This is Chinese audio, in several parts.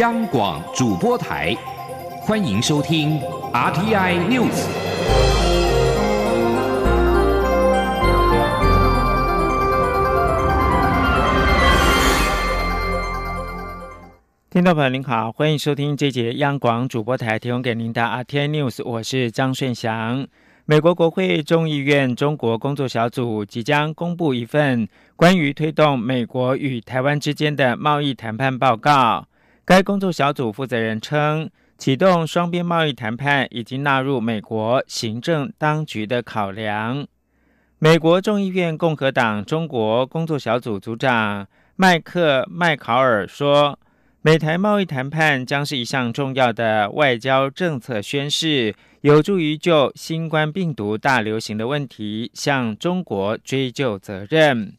央广主播台，欢迎收听 RTI News。听众朋友您好，欢迎收听这节央广主播台提供给您的 RTI News，我是张顺祥。美国国会众议院中国工作小组即将公布一份关于推动美国与台湾之间的贸易谈判报告。该工作小组负责人称，启动双边贸易谈判已经纳入美国行政当局的考量。美国众议院共和党中国工作小组组长麦克麦考尔说。美台贸易谈判将是一项重要的外交政策宣示，有助于就新冠病毒大流行的问题向中国追究责任。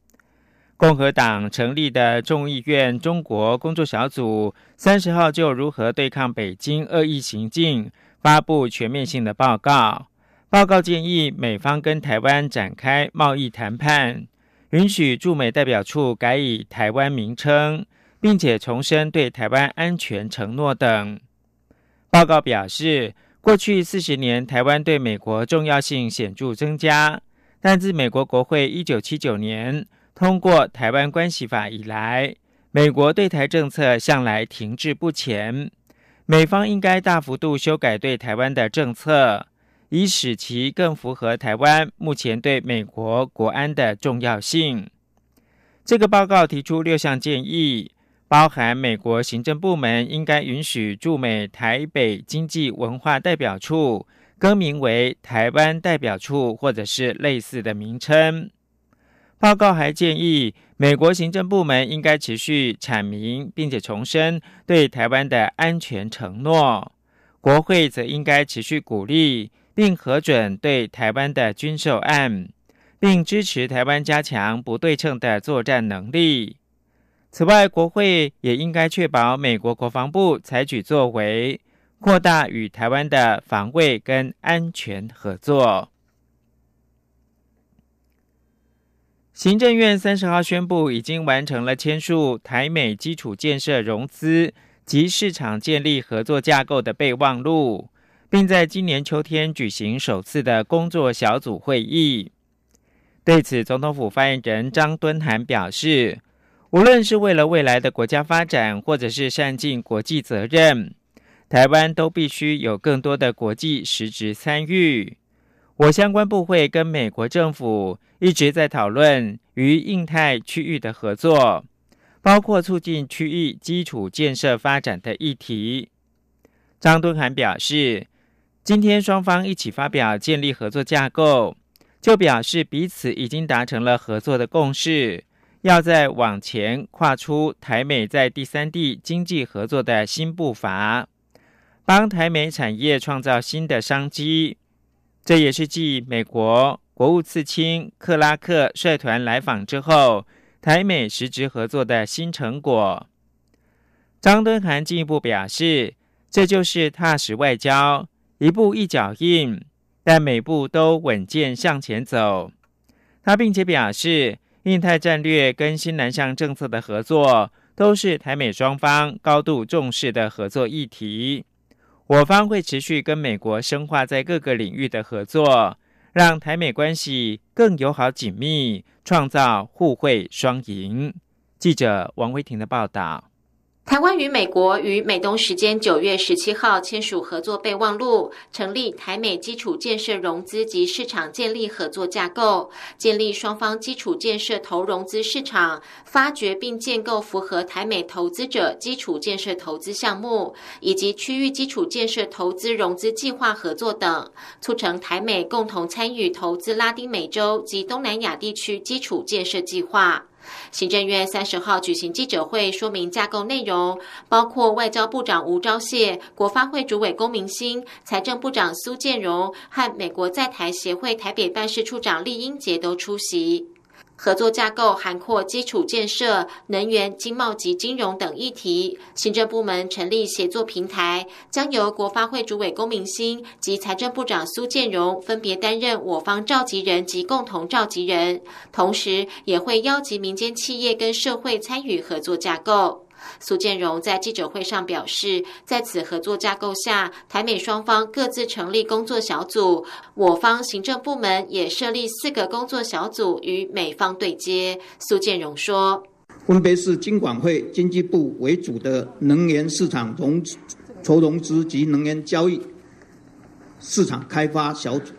共和党成立的众议院中国工作小组三十号就如何对抗北京恶意行径发布全面性的报告。报告建议美方跟台湾展开贸易谈判，允许驻美代表处改以台湾名称。并且重申对台湾安全承诺等。报告表示，过去四十年，台湾对美国重要性显著增加。但自美国国会一九七九年通过《台湾关系法》以来，美国对台政策向来停滞不前。美方应该大幅度修改对台湾的政策，以使其更符合台湾目前对美国国安的重要性。这个报告提出六项建议。包含美国行政部门应该允许驻美台北经济文化代表处更名为台湾代表处，或者是类似的名称。报告还建议，美国行政部门应该持续阐明并且重申对台湾的安全承诺。国会则应该持续鼓励并核准对台湾的军售案，并支持台湾加强不对称的作战能力。此外，国会也应该确保美国国防部采取作为，扩大与台湾的防卫跟安全合作。行政院三十号宣布，已经完成了签署台美基础建设融资及市场建立合作架构的备忘录，并在今年秋天举行首次的工作小组会议。对此，总统府发言人张敦涵表示。无论是为了未来的国家发展，或者是善尽国际责任，台湾都必须有更多的国际实质参与。我相关部会跟美国政府一直在讨论与印太区域的合作，包括促进区域基础建设发展的议题。张敦涵表示，今天双方一起发表建立合作架构，就表示彼此已经达成了合作的共识。要在往前跨出台美在第三地经济合作的新步伐，帮台美产业创造新的商机。这也是继美国国务次卿克拉克率团来访之后，台美实质合作的新成果。张敦涵进一步表示，这就是踏实外交，一步一脚印，但每步都稳健向前走。他并且表示。印太战略跟新南向政策的合作，都是台美双方高度重视的合作议题。我方会持续跟美国深化在各个领域的合作，让台美关系更友好紧密，创造互惠双赢。记者王威婷的报道。台湾与美国于美东时间九月十七号签署合作备忘录，成立台美基础建设融资及市场建立合作架构，建立双方基础建设投融资市场，发掘并建构符合台美投资者基础建设投资项目，以及区域基础建设投资融资计划合作等，促成台美共同参与投资拉丁美洲及东南亚地区基础建设计划。行政院三十号举行记者会，说明架构内容，包括外交部长吴钊燮、国发会主委龚明鑫、财政部长苏建荣和美国在台协会台北办事处长厉英杰都出席。合作架构涵括基础建设、能源、经贸及金融等议题。行政部门成立协作平台，将由国发会主委龚明鑫及财政部长苏建荣分别担任我方召集人及共同召集人，同时也会邀集民间企业跟社会参与合作架构。苏建荣在记者会上表示，在此合作架构下，台美双方各自成立工作小组，我方行政部门也设立四个工作小组与美方对接。苏建荣说，分别是经管会、经济部为主的能源市场融筹融资及能源交易市场开发小组。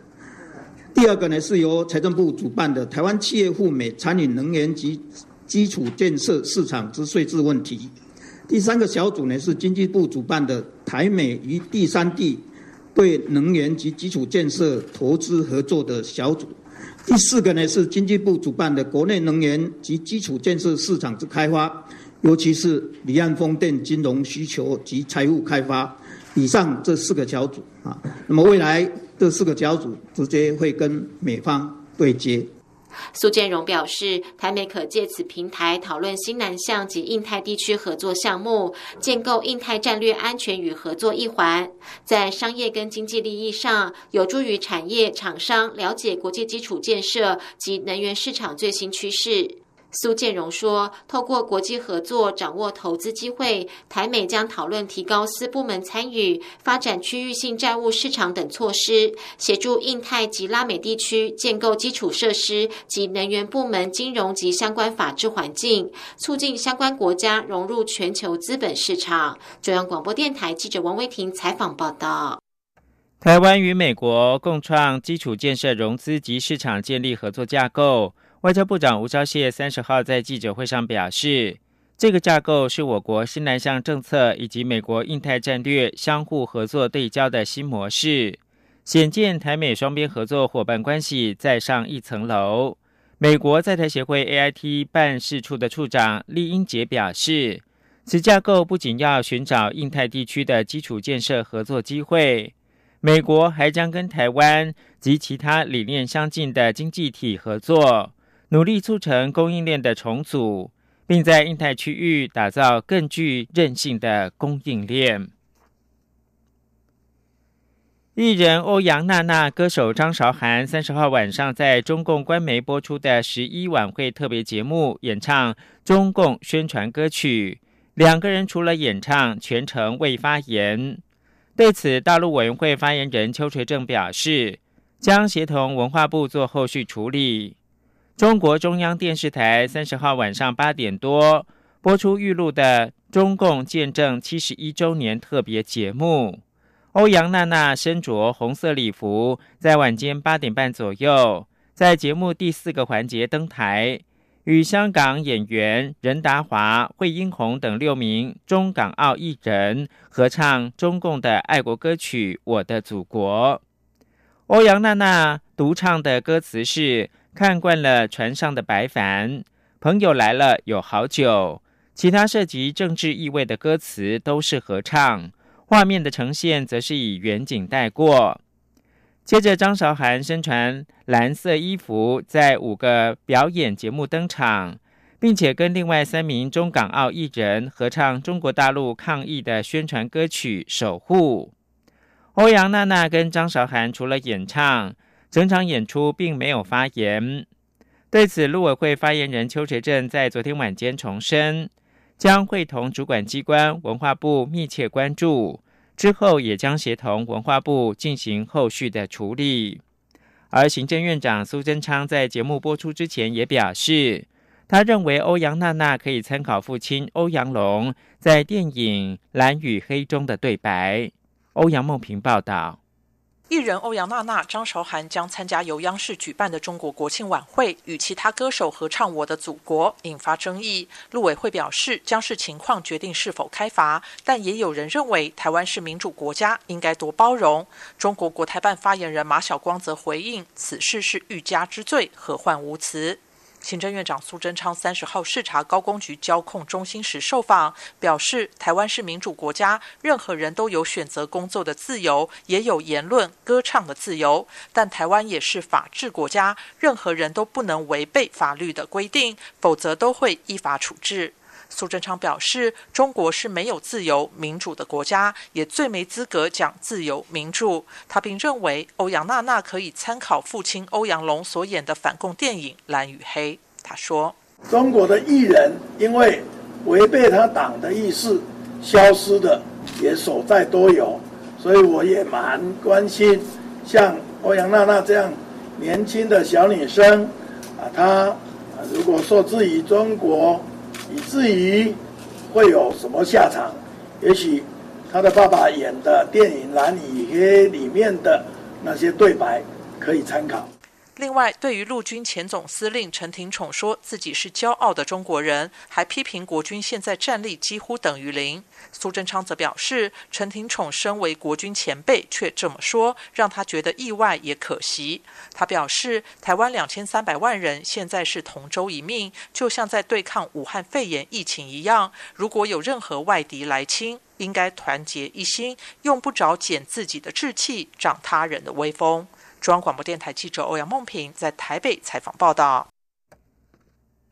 第二个呢，是由财政部主办的台湾企业赴美参与能源及基础建设市场之税制问题。第三个小组呢，是经济部主办的台美与第三地对能源及基础建设投资合作的小组。第四个呢，是经济部主办的国内能源及基础建设市场之开发，尤其是离岸风电金融需求及财务开发。以上这四个小组啊，那么未来。这四个小组直接会跟美方对接。苏建荣表示，台美可借此平台讨论新南向及印太地区合作项目，建构印太战略安全与合作一环，在商业跟经济利益上，有助于产业厂商了解国际基础建设及能源市场最新趋势。苏建荣说：“透过国际合作，掌握投资机会，台美将讨论提高私部门参与、发展区域性债务市场等措施，协助印太及拉美地区建构基础设施及能源部门金融及相关法制环境，促进相关国家融入全球资本市场。”中央广播电台记者王威婷采访报道。台湾与美国共创基础建设融资及市场建立合作架构。外交部长吴钊燮三十号在记者会上表示，这个架构是我国新南向政策以及美国印太战略相互合作对焦的新模式，显见台美双边合作伙伴关系再上一层楼。美国在台协会 AIT 办事处的处长厉英杰表示，此架构不仅要寻找印太地区的基础建设合作机会，美国还将跟台湾及其他理念相近的经济体合作。努力促成供应链的重组，并在印太区域打造更具韧性的供应链。艺人欧阳娜娜、歌手张韶涵三十号晚上在中共官媒播出的十一晚会特别节目演唱中共宣传歌曲，两个人除了演唱，全程未发言。对此，大陆委员会发言人邱垂正表示，将协同文化部做后续处理。中国中央电视台三十号晚上八点多播出预录的中共建政七十一周年特别节目。欧阳娜娜身着红色礼服，在晚间八点半左右，在节目第四个环节登台，与香港演员任达华、惠英红等六名中港澳艺人合唱中共的爱国歌曲《我的祖国》。欧阳娜娜独唱的歌词是。看惯了船上的白帆，朋友来了有好酒，其他涉及政治意味的歌词都是合唱，画面的呈现则是以远景带过。接着，张韶涵身穿蓝色衣服，在五个表演节目登场，并且跟另外三名中港澳艺人合唱中国大陆抗疫的宣传歌曲《守护》。欧阳娜娜跟张韶涵除了演唱。整场演出并没有发言。对此，陆委会发言人邱垂正在昨天晚间重申，将会同主管机关文化部密切关注，之后也将协同文化部进行后续的处理。而行政院长苏贞昌在节目播出之前也表示，他认为欧阳娜娜可以参考父亲欧阳龙在电影《蓝与黑》中的对白。欧阳梦平报道。艺人欧阳娜娜、张韶涵将参加由央视举办的中国国庆晚会，与其他歌手合唱《我的祖国》，引发争议。陆委会表示，将视情况决定是否开罚，但也有人认为台湾是民主国家，应该多包容。中国国台办发言人马晓光则回应，此事是欲加之罪，何患无辞。行政院长苏贞昌三十号视察高工局交控中心时受访，表示：台湾是民主国家，任何人都有选择工作的自由，也有言论、歌唱的自由。但台湾也是法治国家，任何人都不能违背法律的规定，否则都会依法处置。苏贞昌表示，中国是没有自由民主的国家，也最没资格讲自由民主。他并认为，欧阳娜娜可以参考父亲欧阳龙所演的反共电影《蓝与黑》。他说：“中国的艺人因为违背他党的意识消失的也所在多有，所以我也蛮关心，像欧阳娜娜这样年轻的小女生，啊，她如果受制于中国，以至于会有什么下场？也许他的爸爸演的电影《蓝与黑》里面的那些对白可以参考。另外，对于陆军前总司令陈廷宠说自己是骄傲的中国人，还批评国军现在战力几乎等于零。苏贞昌则表示，陈廷宠身为国军前辈却这么说，让他觉得意外也可惜。他表示，台湾两千三百万人现在是同舟一命，就像在对抗武汉肺炎疫情一样。如果有任何外敌来侵，应该团结一心，用不着减自己的志气，长他人的威风。中央广播电台记者欧阳梦平在台北采访报道。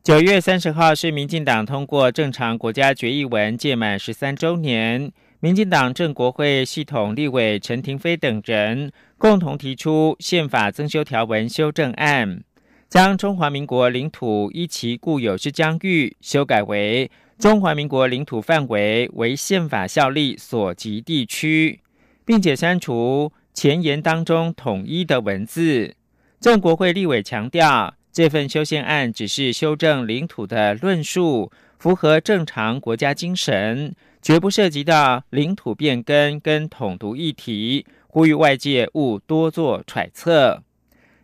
九月三十号是民进党通过正常国家决议文届满十三周年，民进党正国会系统立委陈廷飞等人共同提出宪法增修条文修正案，将中华民国领土依其固有之疆域修改为中华民国领土范围为宪法效力所及地区，并且删除。前言当中统一的文字，郑国会立委强调，这份修宪案只是修正领土的论述，符合正常国家精神，绝不涉及到领土变更跟统独议题，呼吁外界勿多做揣测。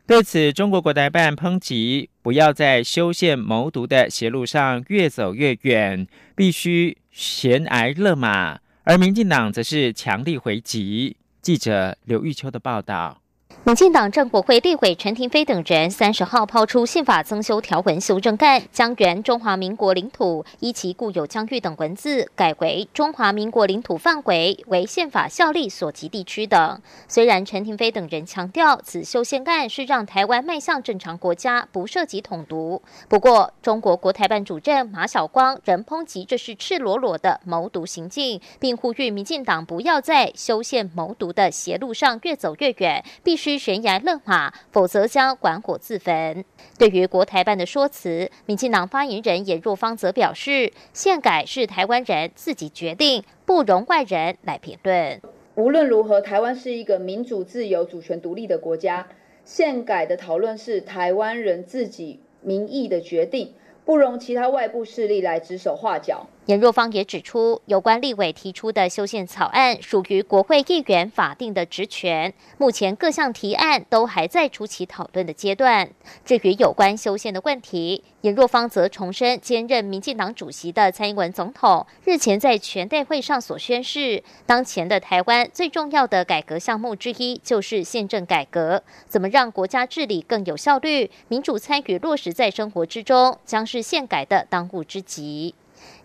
对此，中国国台办抨击，不要在修宪谋独的邪路上越走越远，必须悬崖勒马。而民进党则是强力回击。记者刘玉秋的报道。民进党政国会立委陈廷飞等人三十号抛出宪法增修条文修正案，将原中华民国领土依其固有疆域等文字改为中华民国领土范围为宪法效力所及地区等。虽然陈廷飞等人强调此修宪案是让台湾迈向正常国家，不涉及统独，不过中国国台办主任马晓光仍抨击这是赤裸裸的谋独行径，并呼吁民进党不要在修宪谋独的邪路上越走越远，必须。悬崖勒马，否则将管火自焚。对于国台办的说辞，民进党发言人严若芳则表示，宪改是台湾人自己决定，不容外人来评论。无论如何，台湾是一个民主、自由、主权独立的国家，宪改的讨论是台湾人自己民意的决定。不容其他外部势力来指手画脚。严若芳也指出，有关立委提出的修宪草案属于国会议员法定的职权，目前各项提案都还在初期讨论的阶段。至于有关修宪的问题，严若芳则重申，兼任民进党主席的蔡英文总统日前在全代会上所宣示，当前的台湾最重要的改革项目之一就是宪政改革，怎么让国家治理更有效率、民主参与落实在生活之中，将是。宪改的当务之急。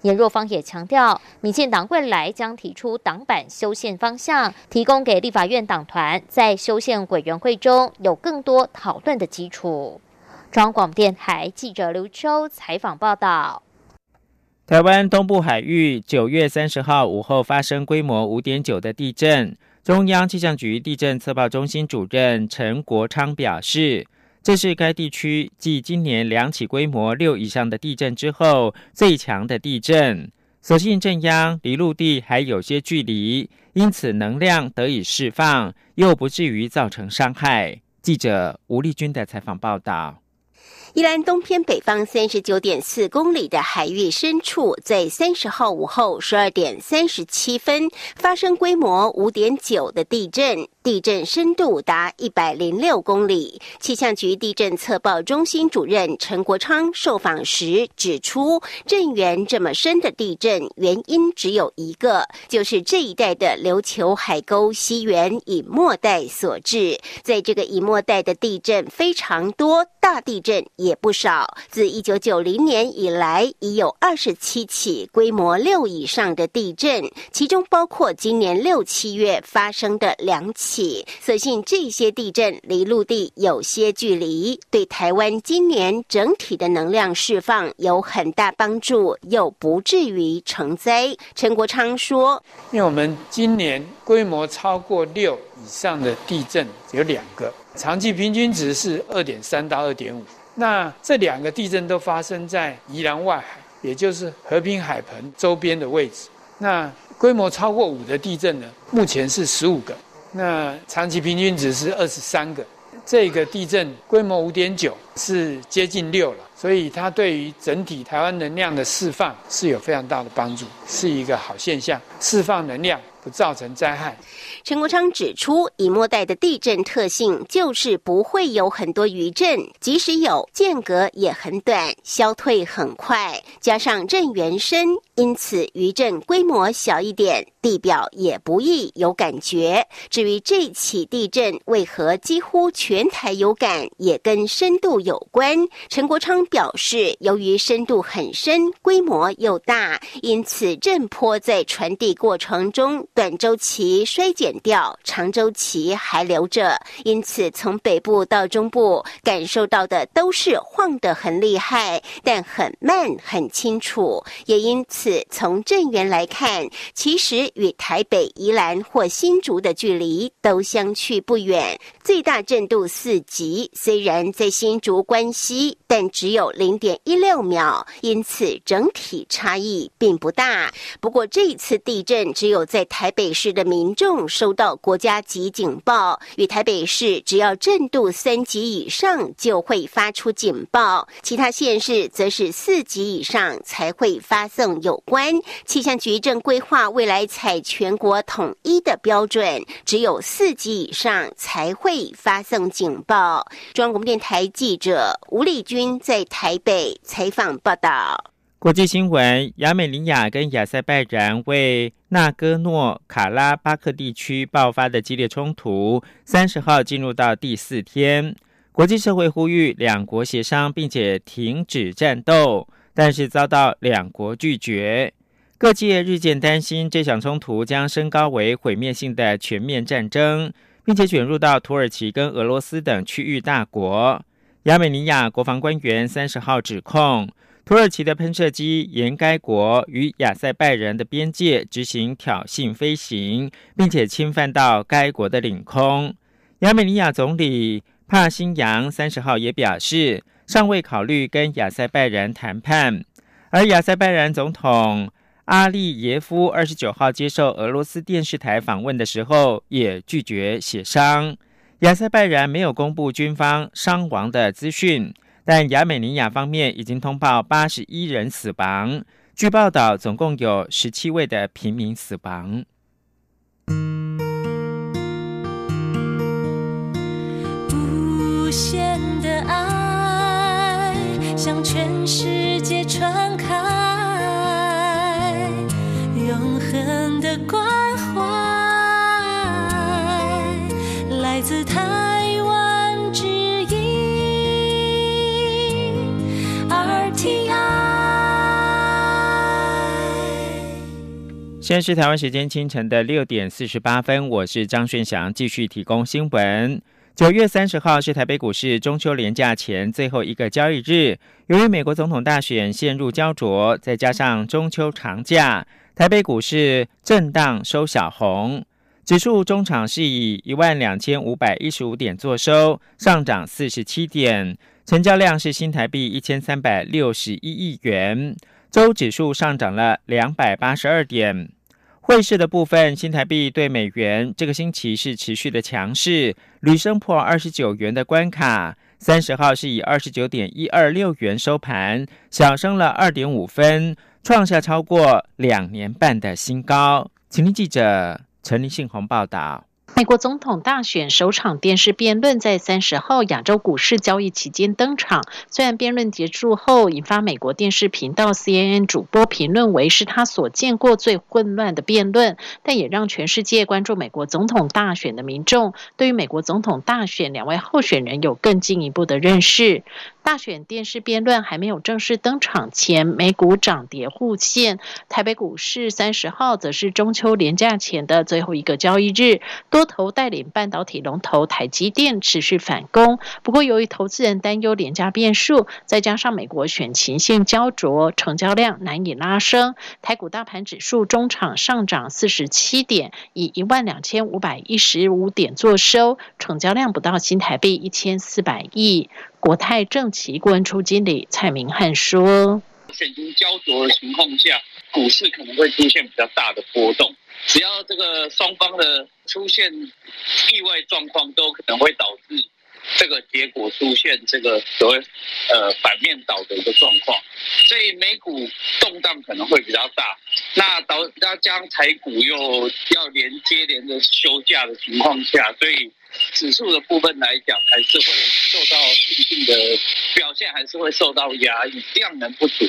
严若芳也强调，民进党未来将提出党版修宪方向，提供给立法院党团在修宪委员会中有更多讨论的基础。中广电台记者刘秋采访报道：台湾东部海域九月三十号午后发生规模五点九的地震，中央气象局地震测报中心主任陈国昌表示。这是该地区继今年两起规模六以上的地震之后最强的地震。所幸震央离陆地还有些距离，因此能量得以释放，又不至于造成伤害。记者吴丽君的采访报道。宜兰东偏北方三十九点四公里的海域深处，在三十号午后十二点三十七分发生规模五点九的地震，地震深度达一百零六公里。气象局地震测报中心主任陈国昌受访时指出，震源这么深的地震原因只有一个，就是这一带的琉球海沟西缘以末带所致。在这个以末带的地震非常多，大地震。也不少。自一九九零年以来，已有二十七起规模六以上的地震，其中包括今年六七月发生的两起。所幸这些地震离陆地有些距离，对台湾今年整体的能量释放有很大帮助，又不至于成灾。陈国昌说：“因为我们今年规模超过六以上的地震有两个，长期平均值是二点三到二点五。”那这两个地震都发生在宜兰外海，也就是和平海盆周边的位置。那规模超过五的地震呢，目前是十五个，那长期平均值是二十三个。这个地震规模五点九，是接近六了，所以它对于整体台湾能量的释放是有非常大的帮助，是一个好现象，释放能量。不造成灾害。陈国昌指出，以末代的地震特性就是不会有很多余震，即使有，间隔也很短，消退很快。加上震源深，因此余震规模小一点，地表也不易有感觉。至于这起地震为何几乎全台有感，也跟深度有关。陈国昌表示，由于深度很深，规模又大，因此震波在传递过程中。短周期衰减掉，长周期还留着，因此从北部到中部感受到的都是晃得很厉害，但很慢很清楚。也因此从震源来看，其实与台北、宜兰或新竹的距离都相去不远。最大震度四级，虽然在新竹关西，但只有零点一六秒，因此整体差异并不大。不过这次地震只有在。台北市的民众收到国家级警报，与台北市只要震度三级以上就会发出警报，其他县市则是四级以上才会发送有关。气象局正规划未来采全国统一的标准，只有四级以上才会发送警报。中央广播电台记者吴丽君在台北采访报道。国际新闻：亚美尼亚跟亚塞拜然为纳戈诺卡拉巴克地区爆发的激烈冲突，三十号进入到第四天。国际社会呼吁两国协商，并且停止战斗，但是遭到两国拒绝。各界日渐担心，这场冲突将升高为毁灭性的全面战争，并且卷入到土耳其跟俄罗斯等区域大国。亚美尼亚国防官员三十号指控。土耳其的喷射机沿该国与亚塞拜人的边界执行挑衅飞行，并且侵犯到该国的领空。亚美尼亚总理帕辛扬三十号也表示，尚未考虑跟亚塞拜人谈判。而亚塞拜然总统阿利耶夫二十九号接受俄罗斯电视台访问的时候，也拒绝协商。亚塞拜然没有公布军方伤亡的资讯。但亚美尼亚方面已经通报八十一人死亡，据报道，总共有十七位的平民死亡。无限的爱向全世现在是台湾时间清晨的六点四十八分，我是张顺祥，继续提供新闻。九月三十号是台北股市中秋连假前最后一个交易日，由于美国总统大选陷入焦灼，再加上中秋长假，台北股市震荡收小红，指数中场是以一万两千五百一十五点作收，上涨四十七点，成交量是新台币一千三百六十一亿元。周指数上涨了两百八十二点。汇市的部分，新台币对美元这个星期是持续的强势，屡升破二十九元的关卡。三十号是以二十九点一二六元收盘，小升了二点五分，创下超过两年半的新高。请听记者陈立信宏报道。美国总统大选首场电视辩论在三十号亚洲股市交易期间登场。虽然辩论结束后引发美国电视频道 CNN 主播评论为是他所见过最混乱的辩论，但也让全世界关注美国总统大选的民众对于美国总统大选两位候选人有更进一步的认识。大选电视辩论还没有正式登场前，美股涨跌互现。台北股市三十号则是中秋连假前的最后一个交易日，多头带领半导体龙头台积电持续反攻。不过，由于投资人担忧廉价变数，再加上美国选情性焦灼，成交量难以拉升。台股大盘指数中场上涨四十七点，以一万两千五百一十五点作收，成交量不到新台币一千四百亿。国泰正奇顾问处经理蔡明汉说。险情焦灼的情况下，股市可能会出现比较大的波动。只要这个双方的出现意外状况，都可能会导致这个结果出现这个所谓呃反面倒的一个状况。所以美股动荡可能会比较大。那导那将台股又要连接连着休假的情况下，所以指数的部分来讲，还是会受到一定的表现，还是会受到压抑，量能不足。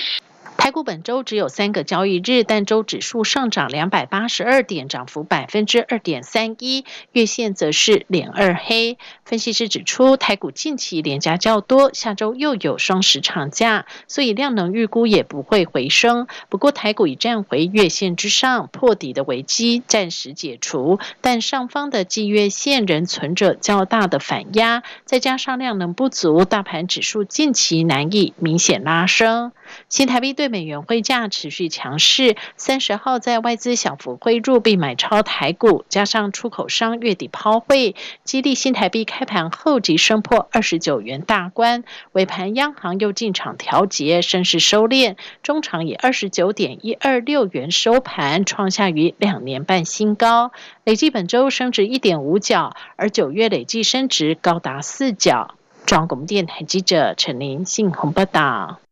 台股本周只有三个交易日，但周指数上涨两百八十二点，涨幅百分之二点三一，月线则是连二黑。分析师指出，台股近期连价较多，下周又有双十长假，所以量能预估也不会回升。不过，台股已站回月线之上，破底的危机暂时解除，但上方的季月线仍存着较大的反压，再加上量能不足，大盘指数近期难以明显拉升。新台币对美元汇价持续强势，三十号在外资小幅汇入并买超台股，加上出口商月底抛汇，激励新台币开盘后即升破二十九元大关。尾盘央行又进场调节，升势收敛，中场以二十九点一二六元收盘，创下于两年半新高，累计本周升值一点五角，而九月累计升值高达四角。中央广播电台记者陈林信鸿报道。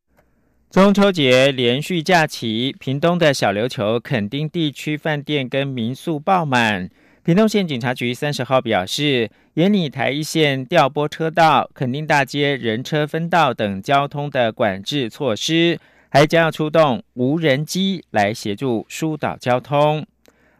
中秋节连续假期，屏东的小琉球垦丁地区饭店跟民宿爆满。屏东县警察局三十号表示，沿里台一线调拨车道、垦丁大街人车分道等交通的管制措施，还将要出动无人机来协助疏导交通。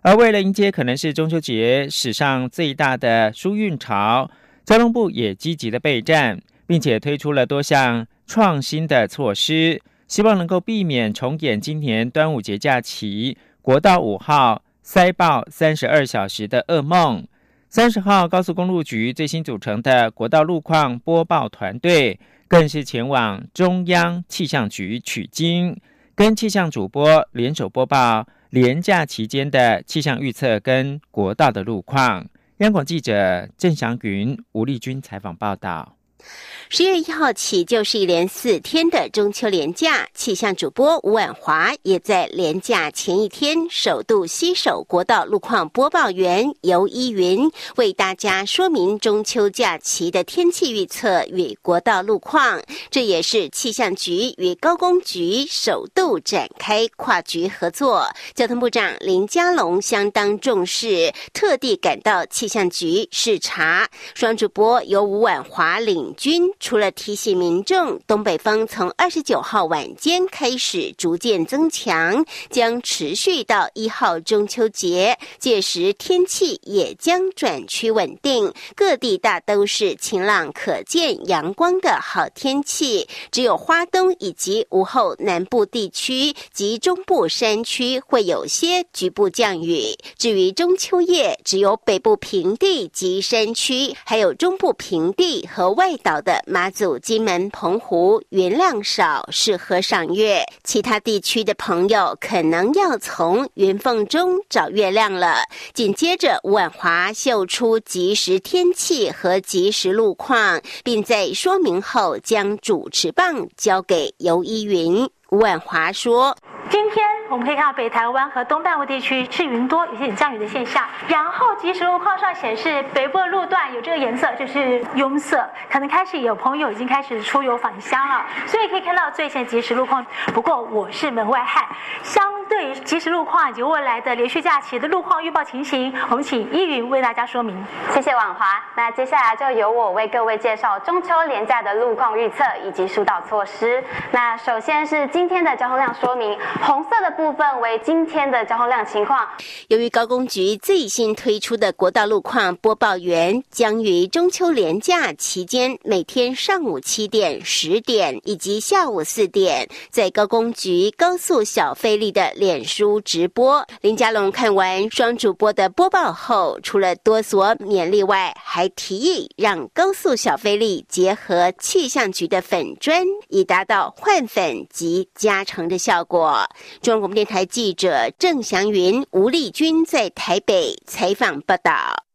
而为了迎接可能是中秋节史上最大的疏运潮，交通部也积极的备战，并且推出了多项创新的措施。希望能够避免重演今年端午节假期国道五号塞爆三十二小时的噩梦。三十号高速公路局最新组成的国道路况播报团队，更是前往中央气象局取经，跟气象主播联手播报连假期间的气象预测跟国道的路况。央广记者郑祥云、吴丽君采访报道。十月一号起就是一连四天的中秋连假，气象主播吴婉华也在连假前一天首度携手国道路况播报员尤依云，为大家说明中秋假期的天气预测与国道路况。这也是气象局与高工局首度展开跨局合作。交通部长林佳龙相当重视，特地赶到气象局视察。双主播由吴婉华领军。除了提醒民众，东北风从二十九号晚间开始逐渐增强，将持续到一号中秋节，届时天气也将转趋稳定，各地大都是晴朗可见阳光的好天气。只有花东以及午后南部地区及中部山区会有些局部降雨。至于中秋夜，只有北部平地及山区，还有中部平地和外岛的。马祖、金门、澎湖云量少，适合赏月。其他地区的朋友可能要从云缝中找月亮了。紧接着，吴婉华秀出即时天气和即时路况，并在说明后将主持棒交给尤依云。吴婉华说：“今天。”我们可以看到北台湾和东半部地区是云多，有些降雨的现象。然后即时路况上显示，北部路段有这个颜色，就是拥塞，可能开始有朋友已经开始出游返乡了。所以可以看到最新即时路况。不过我是门外汉，相对即时路况以及未来的连续假期的路况预报情形，我们请依云为大家说明。谢谢婉华。那接下来就由我为各位介绍中秋连假的路况预测以及疏导措施。那首先是今天的交通量说明，红色的。部分为今天的交通量情况。由于高工局最新推出的国道路况播报员将于中秋连假期间每天上午七点、十点以及下午四点，在高工局高速小费力的脸书直播。林家龙看完双主播的播报后，除了多所勉励外，还提议让高速小费力结合气象局的粉砖，以达到换粉及加成的效果。中国。电台记者郑祥云、吴丽君在台北采访报道。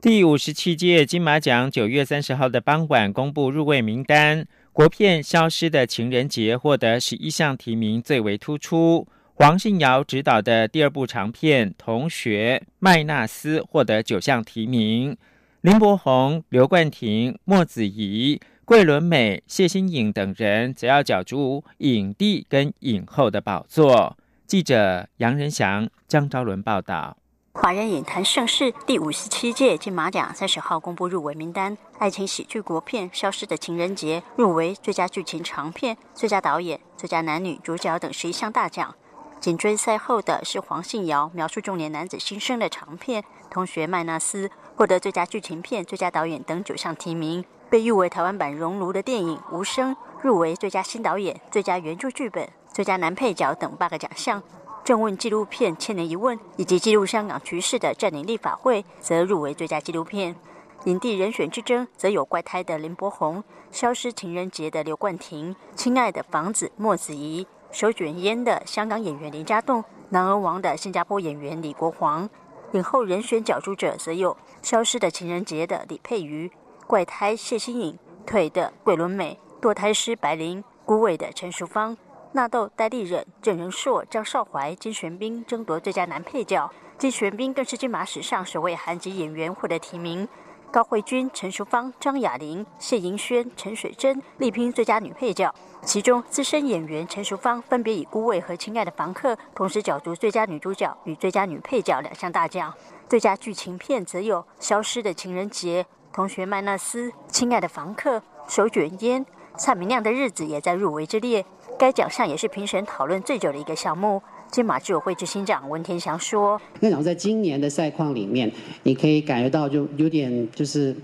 第五十七届金马奖九月三十号的傍晚公布入围名单，国片《消失的情人节》获得十一项提名，最为突出。黄信尧执导的第二部长片《同学麦纳斯》获得九项提名。林柏宏、刘冠廷、莫子仪、桂纶镁、谢欣颖等人则要角逐影帝跟影后的宝座。记者杨仁祥、张昭伦报道。华人影坛盛世第五十七届金马奖三十号公布入围名单，爱情喜剧国片《消失的情人节》入围最佳剧情长片、最佳导演、最佳男女主角等十一项大奖。紧追赛后的是黄信尧描述中年男子心声的长片《同学麦纳斯》，获得最佳剧情片、最佳导演等九项提名。被誉为台湾版《熔炉》的电影《无声》入围最佳新导演、最佳原著剧本、最佳男配角等八个奖项。正问纪录片《千年一问》以及记录香港局势的《占领立法会》则入围最佳纪录片。影帝人选之争则有怪胎的林柏宏、消失情人节的刘冠廷、亲爱的房子莫子仪、手卷烟的香港演员林家栋、男儿王的新加坡演员李国煌。影后人选角逐者则有消失的情人节的李佩瑜、怪胎谢欣颖、腿的桂纶镁、堕胎师白灵、孤味的陈淑芳。纳豆、戴立忍、郑仁硕、张少怀、金玄彬争夺最佳男配角，金玄彬更是金马史上首位韩籍演员获得提名。高慧君、陈淑芳、张雅玲、谢盈萱、陈水贞力拼最佳女配角，其中资深演员陈淑芳分别以《孤味》和《亲爱的房客》同时角逐最佳女主角与最佳女配角两项大奖。最佳剧情片则有《消失的情人节》、《同学麦纳斯》、《亲爱的房客》、《手卷烟》、《蔡明亮的日子》也在入围之列。该奖项也是评审讨论最久的一个项目。金马居委会执行长文天祥说：“那种在今年的赛况里面，你可以感觉到就有点就是。”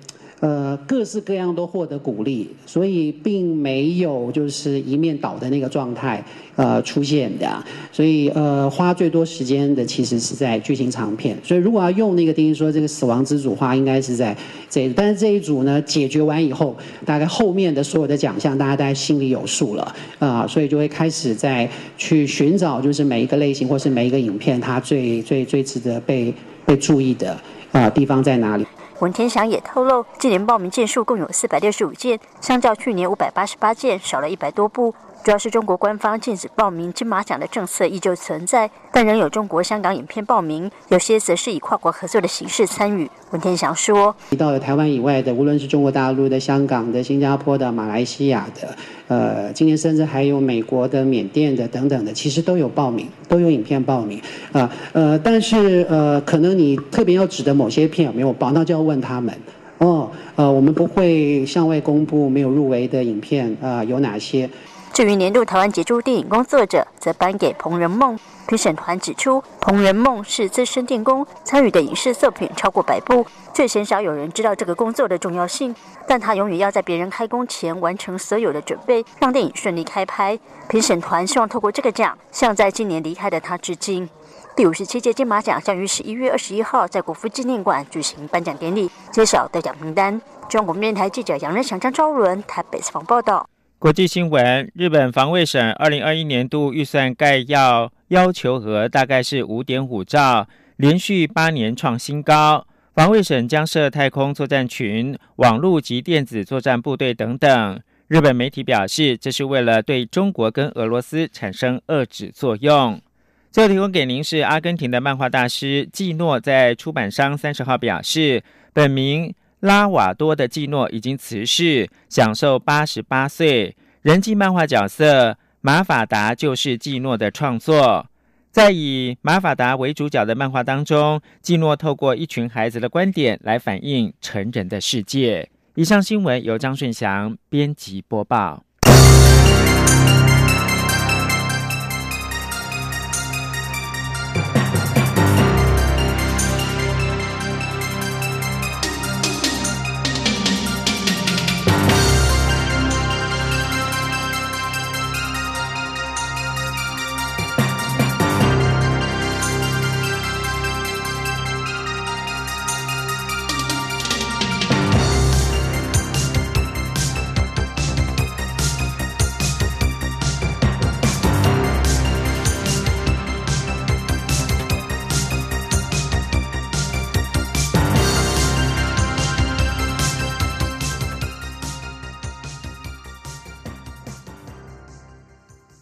呃，各式各样都获得鼓励，所以并没有就是一面倒的那个状态呃出现的，所以呃花最多时间的其实是在剧情长片，所以如果要用那个定义说这个死亡之组花应该是在这，但是这一组呢解决完以后，大概后面的所有的奖项大家大概心里有数了。啊，所以就会开始在去寻找就是每一个类型或是每一个影片它最最最值得被被注意的啊地方在哪里。文天祥也透露，今年报名件数共有四百六十五件，相较去年五百八十八件少了一百多部。主要是中国官方禁止报名金马奖的政策依旧存在，但仍有中国香港影片报名，有些则是以跨国合作的形式参与。文天祥说：“提到了台湾以外的，无论是中国大陆的、香港的、新加坡的、马来西亚的，呃，今年甚至还有美国的、缅甸的等等的，其实都有报名，都有影片报名啊。呃，但是呃，可能你特别要指的某些片有没有报，那就要问他们。哦，呃，我们不会向外公布没有入围的影片啊有哪些。”至于年度台湾杰出电影工作者，则颁给彭仁梦。评审团指出，彭仁梦是资深电工，参与的影视作品超过百部，却鲜少有人知道这个工作的重要性。但他永远要在别人开工前完成所有的准备，让电影顺利开拍。评审团希望透过这个奖，向在今年离开的他致敬。第五十七届金马奖将于十一月二十一号在国父纪念馆举行颁奖典礼，揭晓得奖名单。中国电台记者杨仁祥、张昭伦台北采访报道。国际新闻：日本防卫省二零二一年度预算概要要求额大概是五点五兆，连续八年创新高。防卫省将设太空作战群、网络及电子作战部队等等。日本媒体表示，这是为了对中国跟俄罗斯产生遏制作用。最后提供给您是阿根廷的漫画大师季诺在出版商三十号表示，本名。拉瓦多的季诺已经辞世，享受八十八岁。人际漫画角色马法达就是季诺的创作。在以马法达为主角的漫画当中，季诺透过一群孩子的观点来反映成人的世界。以上新闻由张顺祥编辑播报。